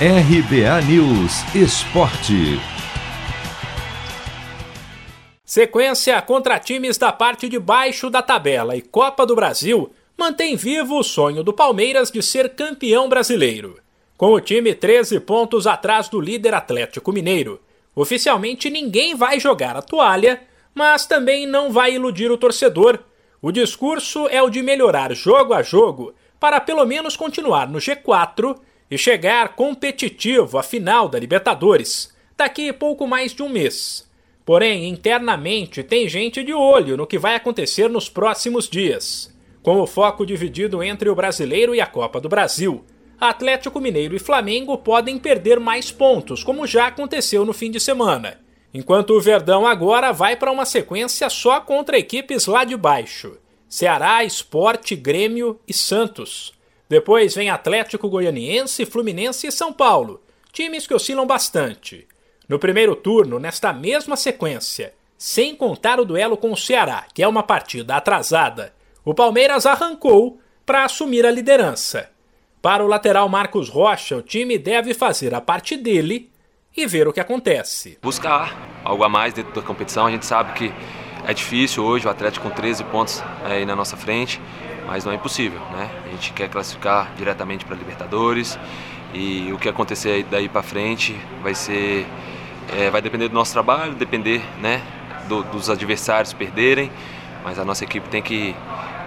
RBA News Esporte. Sequência contra times da parte de baixo da tabela e Copa do Brasil mantém vivo o sonho do Palmeiras de ser campeão brasileiro. Com o time 13 pontos atrás do líder Atlético Mineiro, oficialmente ninguém vai jogar a toalha, mas também não vai iludir o torcedor. O discurso é o de melhorar jogo a jogo para pelo menos continuar no G4 e chegar competitivo à final da Libertadores daqui pouco mais de um mês. Porém, internamente tem gente de olho no que vai acontecer nos próximos dias. Com o foco dividido entre o brasileiro e a Copa do Brasil, Atlético Mineiro e Flamengo podem perder mais pontos, como já aconteceu no fim de semana. Enquanto o Verdão agora vai para uma sequência só contra equipes lá de baixo: Ceará, Esporte, Grêmio e Santos. Depois vem Atlético Goianiense, Fluminense e São Paulo, times que oscilam bastante. No primeiro turno, nesta mesma sequência, sem contar o duelo com o Ceará, que é uma partida atrasada, o Palmeiras arrancou para assumir a liderança. Para o lateral Marcos Rocha, o time deve fazer a parte dele e ver o que acontece. Buscar algo a mais dentro da competição, a gente sabe que é difícil hoje, o Atlético com 13 pontos aí na nossa frente, mas não é impossível, né? A gente quer classificar diretamente para Libertadores e o que acontecer daí para frente vai ser, é, vai depender do nosso trabalho, depender, né, do, dos adversários perderem, mas a nossa equipe tem que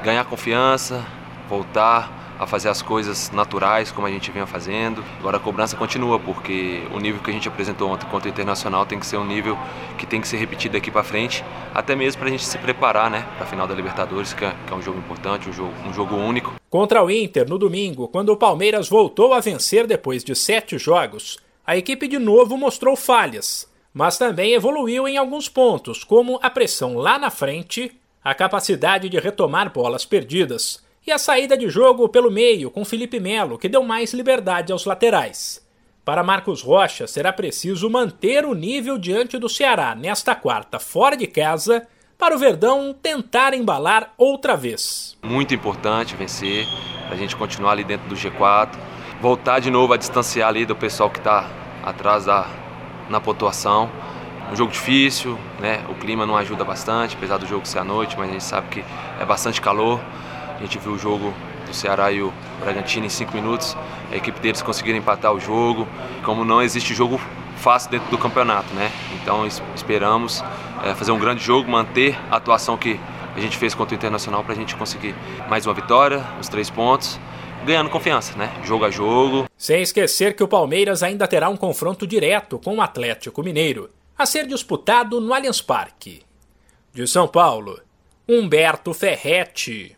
ganhar confiança, voltar a fazer as coisas naturais como a gente vinha fazendo. Agora a cobrança continua, porque o nível que a gente apresentou ontem contra o Internacional tem que ser um nível que tem que ser repetido daqui para frente, até mesmo para a gente se preparar né, para a final da Libertadores, que é, que é um jogo importante, um jogo, um jogo único. Contra o Inter, no domingo, quando o Palmeiras voltou a vencer depois de sete jogos, a equipe de novo mostrou falhas, mas também evoluiu em alguns pontos, como a pressão lá na frente, a capacidade de retomar bolas perdidas e a saída de jogo pelo meio com Felipe Melo, que deu mais liberdade aos laterais. Para Marcos Rocha, será preciso manter o nível diante do Ceará nesta quarta, fora de casa, para o Verdão tentar embalar outra vez. Muito importante vencer, a gente continuar ali dentro do G4, voltar de novo a distanciar ali do pessoal que está atrás da, na pontuação. Um jogo difícil, né? o clima não ajuda bastante, apesar do jogo ser à noite, mas a gente sabe que é bastante calor. A gente viu o jogo do Ceará e o Bragantino em cinco minutos. A equipe deles conseguiram empatar o jogo. Como não existe jogo fácil dentro do campeonato, né? Então esperamos é, fazer um grande jogo, manter a atuação que a gente fez contra o Internacional para a gente conseguir mais uma vitória, os três pontos, ganhando confiança, né? Jogo a jogo. Sem esquecer que o Palmeiras ainda terá um confronto direto com o Atlético Mineiro, a ser disputado no Allianz Parque. De São Paulo, Humberto Ferretti.